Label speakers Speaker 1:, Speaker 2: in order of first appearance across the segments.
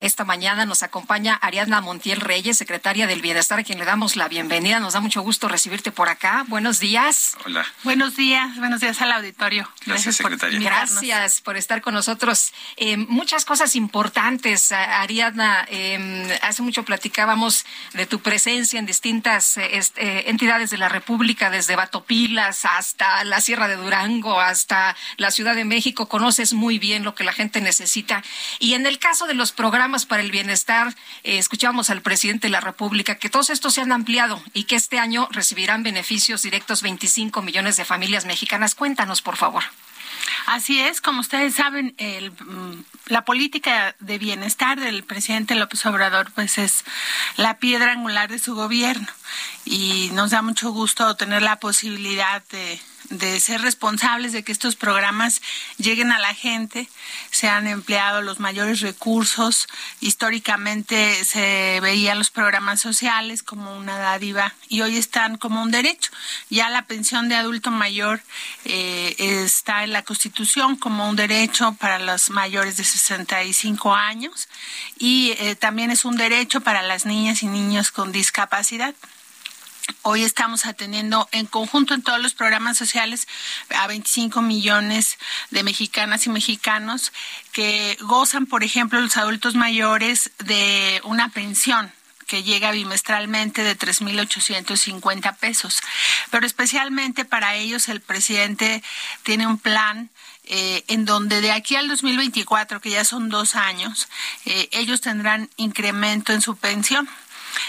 Speaker 1: Esta mañana nos acompaña Ariadna Montiel Reyes, secretaria del Bienestar, a quien le damos la bienvenida. Nos da mucho gusto recibirte por acá. Buenos días.
Speaker 2: Hola.
Speaker 3: Buenos días, buenos días al auditorio.
Speaker 2: Gracias, secretaria.
Speaker 1: Por gracias por estar con nosotros. Eh, muchas cosas importantes, Ariadna. Eh, hace mucho platicábamos de tu presencia en distintas eh, este, entidades de la República, desde Batopilas hasta la Sierra de Durango, hasta la Ciudad de México. Conoces muy bien lo que la gente necesita. Y en el caso de los programas para el bienestar, eh, escuchamos al presidente de la República que todos estos se han ampliado y que este año recibirán beneficios directos 25 millones de familias mexicanas. Cuéntanos, por favor.
Speaker 3: Así es, como ustedes saben, el, mm, la política de bienestar del presidente López Obrador pues es la piedra angular de su gobierno y nos da mucho gusto tener la posibilidad de de ser responsables de que estos programas lleguen a la gente. Se han empleado los mayores recursos. Históricamente se veían los programas sociales como una dádiva y hoy están como un derecho. Ya la pensión de adulto mayor eh, está en la Constitución como un derecho para los mayores de 65 años y eh, también es un derecho para las niñas y niños con discapacidad. Hoy estamos atendiendo en conjunto en todos los programas sociales a 25 millones de mexicanas y mexicanos que gozan, por ejemplo, los adultos mayores de una pensión que llega bimestralmente de 3.850 pesos. Pero especialmente para ellos el presidente tiene un plan eh, en donde de aquí al 2024, que ya son dos años, eh, ellos tendrán incremento en su pensión.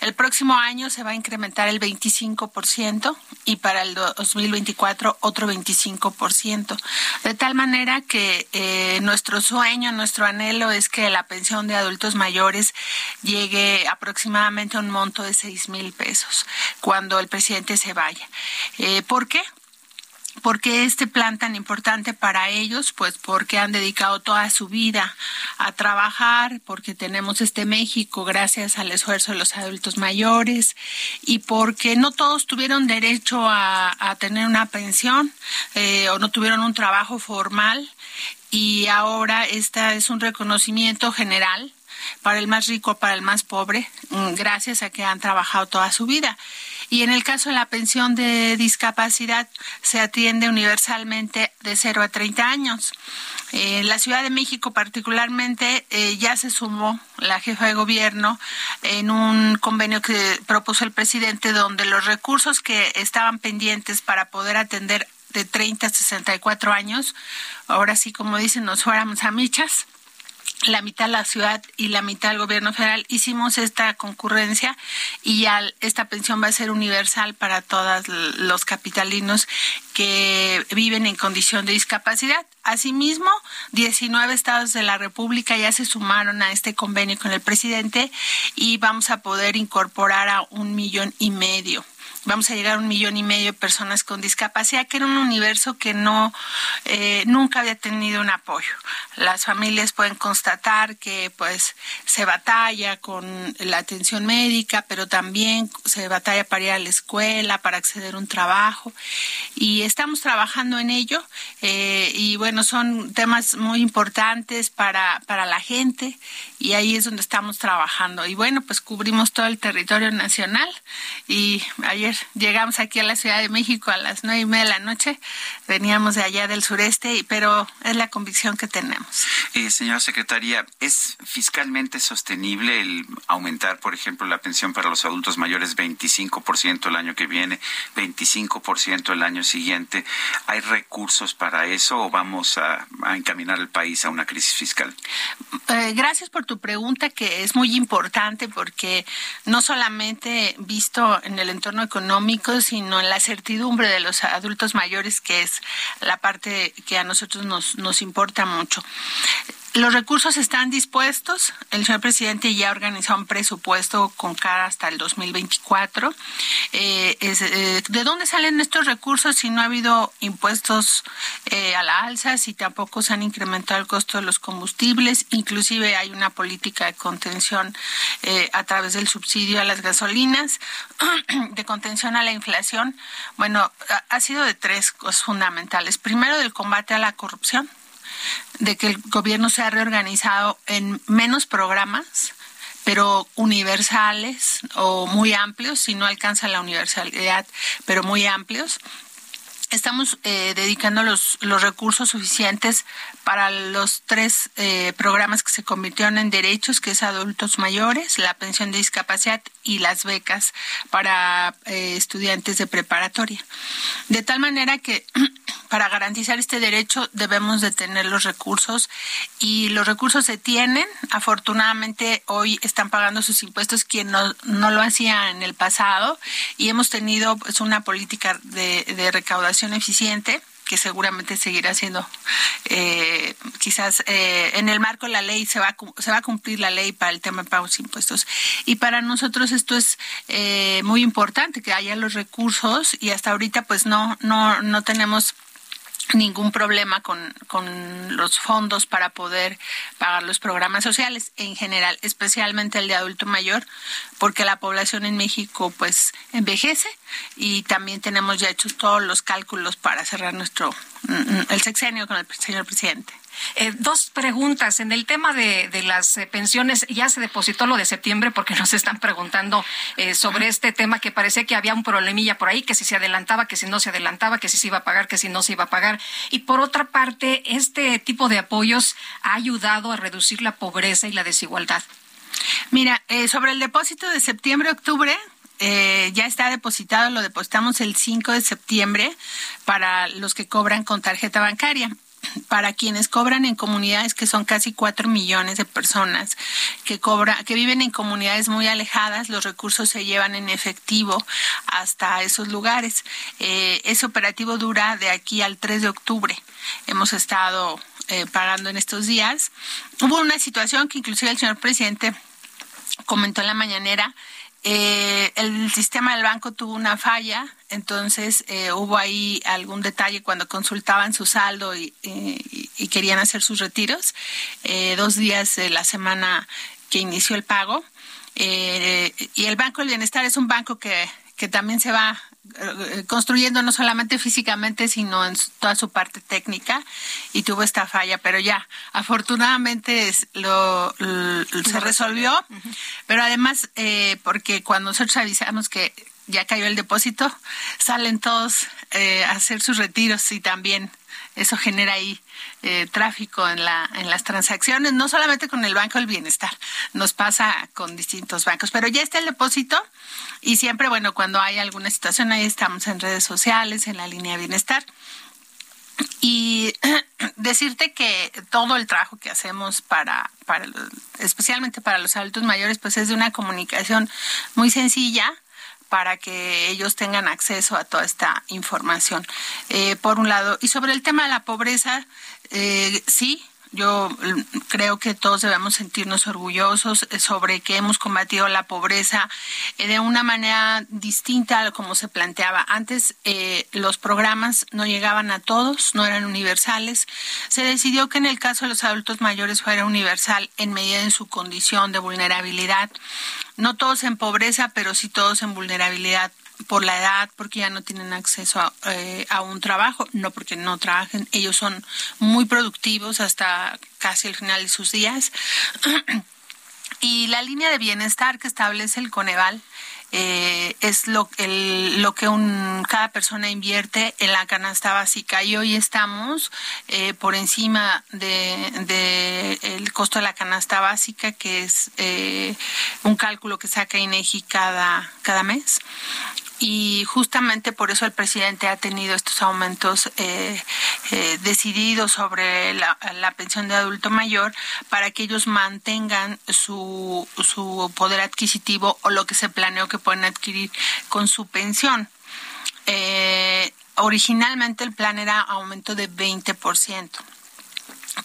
Speaker 3: El próximo año se va a incrementar el 25% y para el 2024 otro 25%. De tal manera que eh, nuestro sueño, nuestro anhelo es que la pensión de adultos mayores llegue aproximadamente a un monto de 6 mil pesos cuando el presidente se vaya. Eh, ¿Por qué? ¿Por qué este plan tan importante para ellos? Pues porque han dedicado toda su vida a trabajar, porque tenemos este México gracias al esfuerzo de los adultos mayores y porque no todos tuvieron derecho a, tener una pensión eh, o no tuvieron un trabajo formal y ahora este es un reconocimiento general para el más rico, para el más pobre, mm, gracias a que han trabajado toda su vida. Y en el caso de la pensión de discapacidad, se atiende universalmente de 0 a 30 años. En la Ciudad de México particularmente eh, ya se sumó la jefa de gobierno en un convenio que propuso el presidente donde los recursos que estaban pendientes para poder atender de 30 a 64 años, ahora sí como dicen, nos fuéramos a michas, la mitad la ciudad y la mitad el gobierno federal, hicimos esta concurrencia y ya esta pensión va a ser universal para todos los capitalinos que viven en condición de discapacidad. Asimismo, 19 estados de la República ya se sumaron a este convenio con el presidente y vamos a poder incorporar a un millón y medio vamos a llegar a un millón y medio de personas con discapacidad, que era un universo que no eh, nunca había tenido un apoyo. Las familias pueden constatar que pues se batalla con la atención médica, pero también se batalla para ir a la escuela, para acceder a un trabajo, y estamos trabajando en ello. Eh, y bueno, son temas muy importantes para, para la gente, y ahí es donde estamos trabajando. Y bueno, pues cubrimos todo el territorio nacional, y ayer llegamos aquí a la Ciudad de México a las nueve y media de la noche, veníamos de allá del sureste, pero es la convicción que tenemos.
Speaker 2: Eh, señora secretaria, ¿es fiscalmente sostenible el aumentar, por ejemplo, la pensión para los adultos mayores 25% el año que viene, 25% el año siguiente? ¿Hay recursos para eso o vamos a, encaminar el país a una crisis fiscal?
Speaker 3: Eh, gracias por tu pregunta, que es muy importante porque no solamente visto en el entorno económico, económico, sino en la certidumbre de los adultos mayores, que es la parte que a nosotros nos, nos importa mucho. Los recursos están dispuestos. El señor presidente ya organizó un presupuesto con cara hasta el 2024. Eh, eh, ¿De dónde salen estos recursos si no ha habido impuestos eh, a la alza, si tampoco se han incrementado el costo de los combustibles? Inclusive hay una política de contención a través del subsidio a las gasolinas, de contención a la inflación. Bueno, ha sido de tres cosas fundamentales. Primero, del combate a la corrupción de que el gobierno se ha reorganizado en menos programas, pero universales o muy amplios, si no alcanza la universalidad, pero muy amplios. Estamos eh, dedicando los, los recursos suficientes para los tres eh, programas que se convirtieron en derechos, que es adultos mayores, la pensión de discapacidad y las becas para eh, estudiantes de preparatoria. De tal manera que para garantizar este derecho debemos de tener los recursos y los recursos se tienen. Afortunadamente hoy están pagando sus impuestos quien no, no lo hacía en el pasado y hemos tenido pues, una política de, de recaudación eficiente que seguramente seguirá siendo eh, quizás eh, en el marco de la ley se va a, se va a cumplir la ley para el tema de pagos impuestos y para nosotros esto es eh, muy importante que haya los recursos y hasta ahorita pues no no no tenemos ningún problema con, con, los fondos para poder pagar los programas sociales en general, especialmente el de adulto mayor, porque la población en México pues envejece y también tenemos ya hechos todos los cálculos para cerrar nuestro mm, el sexenio con el señor presidente.
Speaker 1: Eh, dos preguntas. En el tema de, las eh, pensiones, ya se depositó lo de septiembre porque nos están preguntando eh, sobre este tema que parecía que había un problemilla por ahí, que si se adelantaba, que si no se adelantaba, que si se iba a pagar, que si no se iba a pagar. Y por otra parte, este tipo de apoyos ha ayudado a reducir la pobreza y la desigualdad.
Speaker 3: Mira, sobre el depósito de septiembre-octubre, ya está depositado, lo depositamos el 5 de septiembre para los que cobran con tarjeta bancaria para quienes cobran en comunidades que son casi cuatro millones de personas que cobra, que viven en comunidades muy alejadas, los recursos se llevan en efectivo hasta esos lugares. Eh, ese operativo dura de aquí al 3 de octubre. Hemos estado eh, pagando en estos días. Hubo una situación que inclusive el señor presidente comentó en la mañanera eh, el sistema del banco tuvo una falla, entonces eh, hubo ahí algún detalle cuando consultaban su saldo y, querían hacer sus retiros, eh, dos días de la semana que inició el pago. y el Banco del Bienestar es un banco que, que también se va eh, construyendo no solamente físicamente, sino en toda su parte técnica y tuvo esta falla, pero ya, afortunadamente lo, se resolvió, pero además, eh, porque cuando nosotros avisamos que ya cayó el depósito, salen todos eh, a hacer sus retiros y también eso genera ahí eh, tráfico en, la, en las transacciones, no solamente con el Banco del Bienestar, nos pasa con distintos bancos, pero ya está el depósito y siempre, bueno, cuando hay alguna situación, ahí estamos en redes sociales, en la línea de bienestar. Y decirte que todo el trabajo que hacemos para, para especialmente para los adultos mayores, pues es de una comunicación muy sencilla, para que ellos tengan acceso a toda esta información. Eh, por un lado, y sobre el tema de la pobreza, eh, sí, yo mm, creo que todos debemos sentirnos orgullosos eh, sobre que hemos combatido la pobreza de una manera distinta a como se planteaba. Antes los programas no llegaban a todos, no eran universales. Se decidió que en el caso de los adultos mayores fuera universal en medida de su condición de vulnerabilidad no todos en pobreza, pero sí todos en vulnerabilidad por la edad, porque ya no tienen acceso a, eh, un trabajo, no porque no trabajen, ellos son muy productivos hasta casi el final de sus días. y la línea de bienestar que establece el Coneval eh, es lo, que un, cada persona invierte en la canasta básica y hoy estamos eh, por encima de, de, el costo de la canasta básica que es eh, un cálculo que saca INEGI cada, cada mes y justamente por eso el presidente ha tenido estos aumentos eh, eh, decididos sobre la, pensión de adulto mayor para que ellos mantengan su, su poder adquisitivo o lo que se planeó que pueden adquirir con su pensión. Eh, originalmente el plan era aumento de 20%.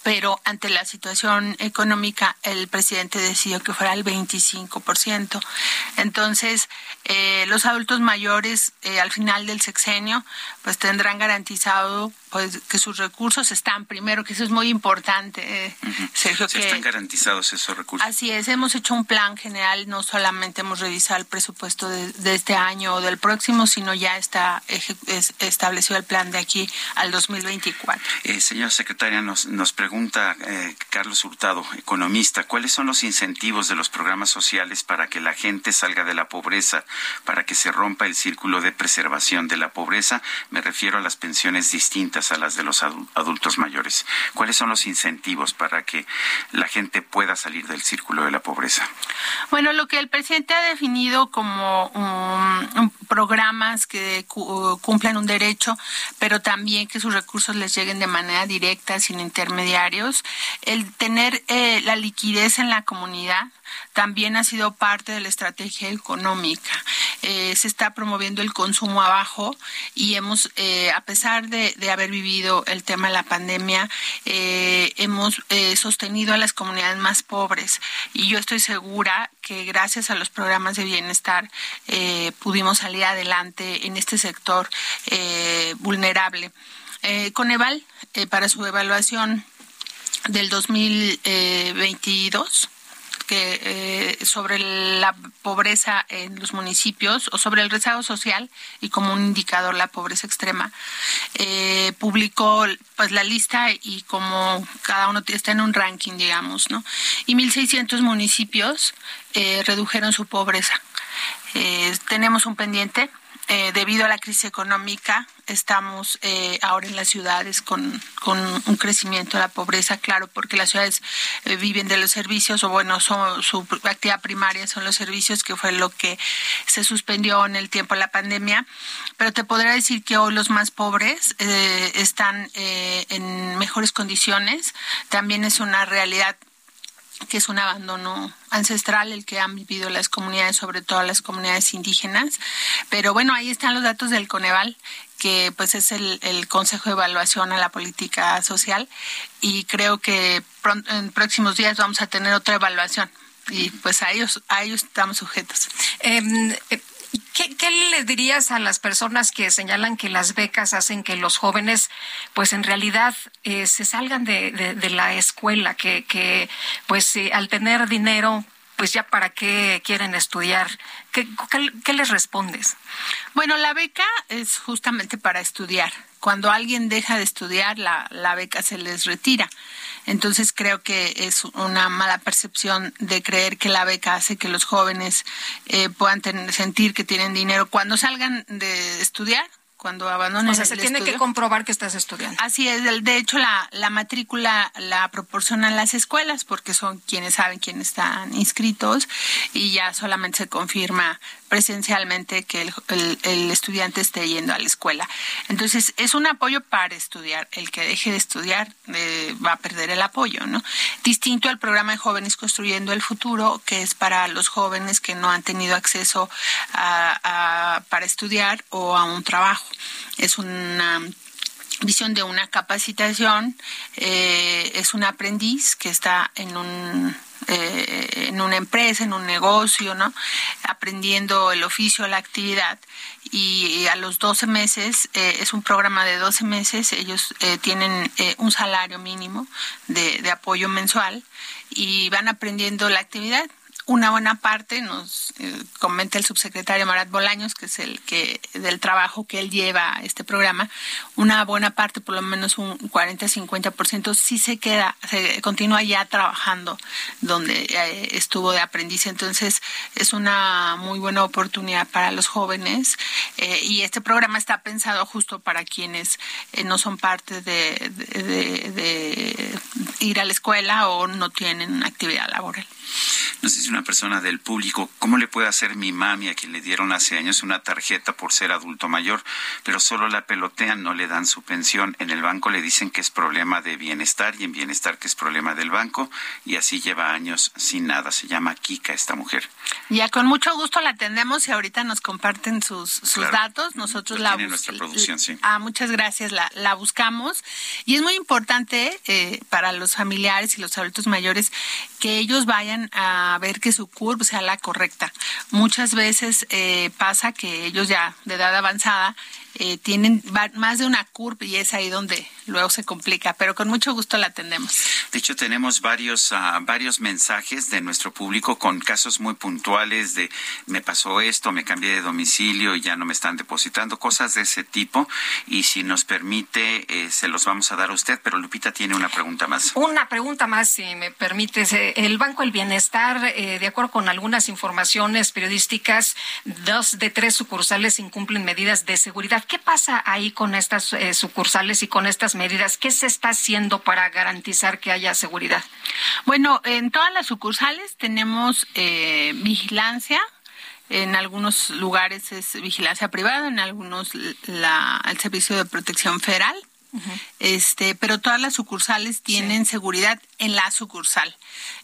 Speaker 3: Pero ante la situación económica el presidente decidió que fuera el 25%. Entonces, eh, los adultos mayores eh, al final del sexenio pues tendrán garantizado pues que sus recursos están primero, que eso es muy importante,
Speaker 2: eh, Sergio. que, están garantizados esos recursos.
Speaker 3: Así es, hemos hecho un plan general, no solamente hemos revisado el presupuesto de, este año o del próximo, sino ya está establecido el plan de aquí al 2024.
Speaker 2: Eh, señora secretaria, nos, nos pregunta eh, Carlos Hurtado, economista, ¿cuáles son los incentivos de los programas sociales para que la gente salga de la pobreza, para que se rompa el círculo de preservación de la pobreza? Me refiero a las pensiones distintas a las de los adultos mayores. ¿Cuáles son los incentivos para que la gente pueda salir del círculo de la pobreza?
Speaker 3: Bueno, lo que el presidente ha definido como programas que cumplan un derecho, pero también que sus recursos les lleguen de manera directa, sin intermediarios, el tener eh, la liquidez en la comunidad, también ha sido parte de la estrategia económica. Eh, se está promoviendo el consumo abajo y hemos, eh, a pesar de, haber vivido el tema de la pandemia, hemos sostenido a las comunidades más pobres y yo estoy segura que gracias a los programas de bienestar pudimos salir adelante en este sector vulnerable. Coneval, para su evaluación del 2022, que eh, sobre la pobreza en los municipios o sobre el rezago social y como un indicador la pobreza extrema eh, publicó pues la lista y como cada uno está en un ranking digamos no y 1.600 municipios eh, redujeron su pobreza. Tenemos un pendiente eh, debido a la crisis económica, estamos eh, ahora en las ciudades con, con, un crecimiento de la pobreza, claro, porque las ciudades eh, viven de los servicios, o bueno, son, su actividad primaria son los servicios, que fue lo que se suspendió en el tiempo de la pandemia. Pero te podría decir que hoy los más pobres están en mejores condiciones. También es una realidad que es un abandono ancestral el que han vivido las comunidades, sobre todo las comunidades indígenas. Pero bueno, ahí están los datos del Coneval, que pues es el, Consejo de Evaluación a la Política Social y creo que en próximos días vamos a tener otra evaluación y pues a ellos, a ellos estamos sujetos.
Speaker 1: Em, eh, ¿Qué, le dirías a las personas que señalan que las becas hacen que los jóvenes, pues en realidad eh, se salgan de, la escuela, que, que pues eh, al tener dinero, pues ya para qué quieren estudiar? ¿Qué, les respondes?
Speaker 3: Bueno, la beca es justamente para estudiar. Cuando alguien deja de estudiar, la, la beca se les retira. Entonces creo que es una mala percepción de creer que la beca hace que los jóvenes eh, puedan sentir que tienen dinero cuando salgan de estudiar cuando abandones.
Speaker 1: O sea, se tiene que comprobar que estás estudiando.
Speaker 3: Así es. De hecho, la, la matrícula la proporcionan las escuelas porque son quienes saben quiénes están inscritos y ya solamente se confirma presencialmente que el, el, estudiante esté yendo a la escuela. Entonces, es un apoyo para estudiar. El que deje de estudiar eh, va a perder el apoyo, ¿no? Distinto al programa de Jóvenes Construyendo el Futuro, que es para los jóvenes que no han tenido acceso a, para estudiar o a un trabajo. Es una visión de una capacitación, eh, es un aprendiz que está en un eh, en una empresa, en un negocio, ¿no? Aprendiendo el oficio, la actividad. Y a los 12 meses, eh, es un programa de 12 meses, ellos eh, tienen un salario mínimo de apoyo mensual y van aprendiendo la actividad una buena parte, nos eh, comenta el subsecretario Marat Bolaños, que es el que del trabajo que él lleva a este programa, una buena parte, por lo menos un 40-50%, sí se queda, se continúa ya trabajando donde eh, estuvo de aprendiz. Entonces, es una muy buena oportunidad para los jóvenes eh, y este programa está pensado justo para quienes no son parte de, de ir a la escuela o no tienen actividad laboral.
Speaker 2: No sé si una persona del público, ¿cómo le puede hacer mi mami a quien le dieron hace años una tarjeta por ser adulto mayor, pero solo la pelotean, no le dan su pensión? En el banco le dicen que es problema de bienestar y en bienestar que es problema del banco y así lleva años sin nada. Se llama Kika esta mujer.
Speaker 3: Ya con mucho gusto la atendemos y ahorita nos comparten sus, sus datos. Nosotros la
Speaker 2: buscamos. nuestra producción, sí.
Speaker 3: Ah, muchas gracias. La, la buscamos y es muy importante eh, para los familiares y los adultos mayores que ellos vayan a ver que su curva sea la correcta. Muchas veces eh, pasa que ellos ya de edad avanzada eh, tienen más de una curva y es ahí donde luego se complica, pero con mucho gusto la atendemos.
Speaker 2: De hecho, tenemos varios, uh, varios mensajes de nuestro público con casos muy puntuales de me pasó esto, me cambié de domicilio y ya no me están depositando, cosas de ese tipo. Y si nos permite, eh, se los vamos a dar a usted, pero Lupita tiene una pregunta más.
Speaker 1: Una pregunta más, si me permite. El Banco del Bienestar, eh, de acuerdo con algunas informaciones periodísticas, dos de tres sucursales incumplen medidas de seguridad. ¿Qué pasa ahí con estas eh, sucursales y con estas medidas? ¿Qué se está haciendo para garantizar que haya seguridad?
Speaker 3: Bueno, en todas las sucursales tenemos eh, vigilancia. En algunos lugares es vigilancia privada, en algunos la, el Servicio de Protección Federal. Este, pero todas las sucursales tienen seguridad en la sucursal.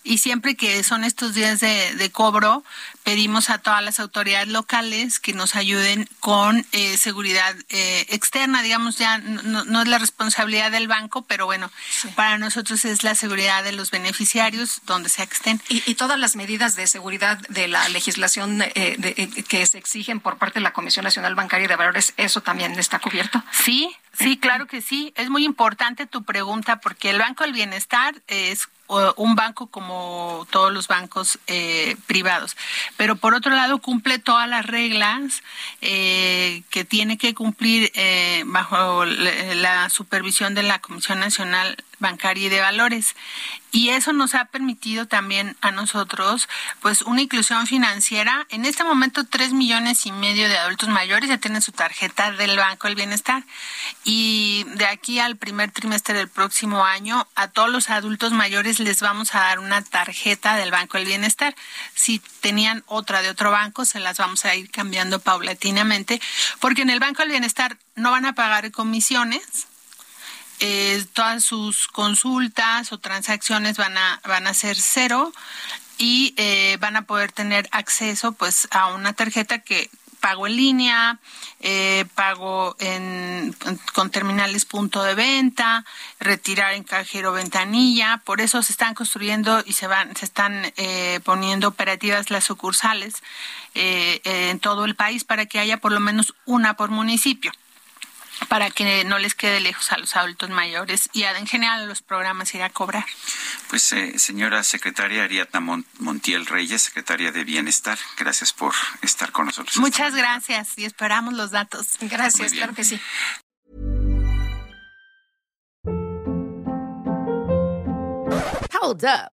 Speaker 3: Y siempre que son estos días de, cobro, pedimos a todas las autoridades locales que nos ayuden con eh, seguridad eh, externa, digamos, ya no, es la responsabilidad del banco, pero bueno, para nosotros es la seguridad de los beneficiarios donde sea que estén.
Speaker 1: Y, todas las medidas de seguridad de la legislación eh, que se exigen por parte de la Comisión Nacional Bancaria de Valores, ¿eso también está cubierto?
Speaker 3: Sí, sí, claro que sí. Es muy importante tu pregunta porque el Banco del Bienestar es un banco como todos los bancos eh, privados. Pero por otro lado cumple todas las reglas eh, que tiene que cumplir eh, bajo la supervisión de la Comisión Nacional bancaria y de valores. Y eso nos ha permitido también a nosotros, pues, una inclusión financiera. En este momento, tres millones y medio de adultos mayores ya tienen su tarjeta del Banco del Bienestar. Y de aquí al primer trimestre del próximo año, a todos los adultos mayores les vamos a dar una tarjeta del Banco del Bienestar. Si tenían otra de otro banco, se las vamos a ir cambiando paulatinamente, porque en el Banco del Bienestar no van a pagar comisiones eh, todas sus consultas o transacciones van a, van a ser cero y eh, van a poder tener acceso pues a una tarjeta que pago en línea, eh, pago en, con terminales punto de venta, retirar en cajero ventanilla, por eso se están construyendo y se van, se están eh, poniendo operativas las sucursales eh, en todo el país para que haya por lo menos una por municipio para que no les quede lejos a los adultos mayores y en general a los programas ir a cobrar.
Speaker 2: Pues eh, señora secretaria Ariadna Montiel Reyes, secretaria de Bienestar, gracias por estar con nosotros.
Speaker 3: Muchas gracias y esperamos los datos.
Speaker 1: Gracias, claro que sí.
Speaker 4: Hold up.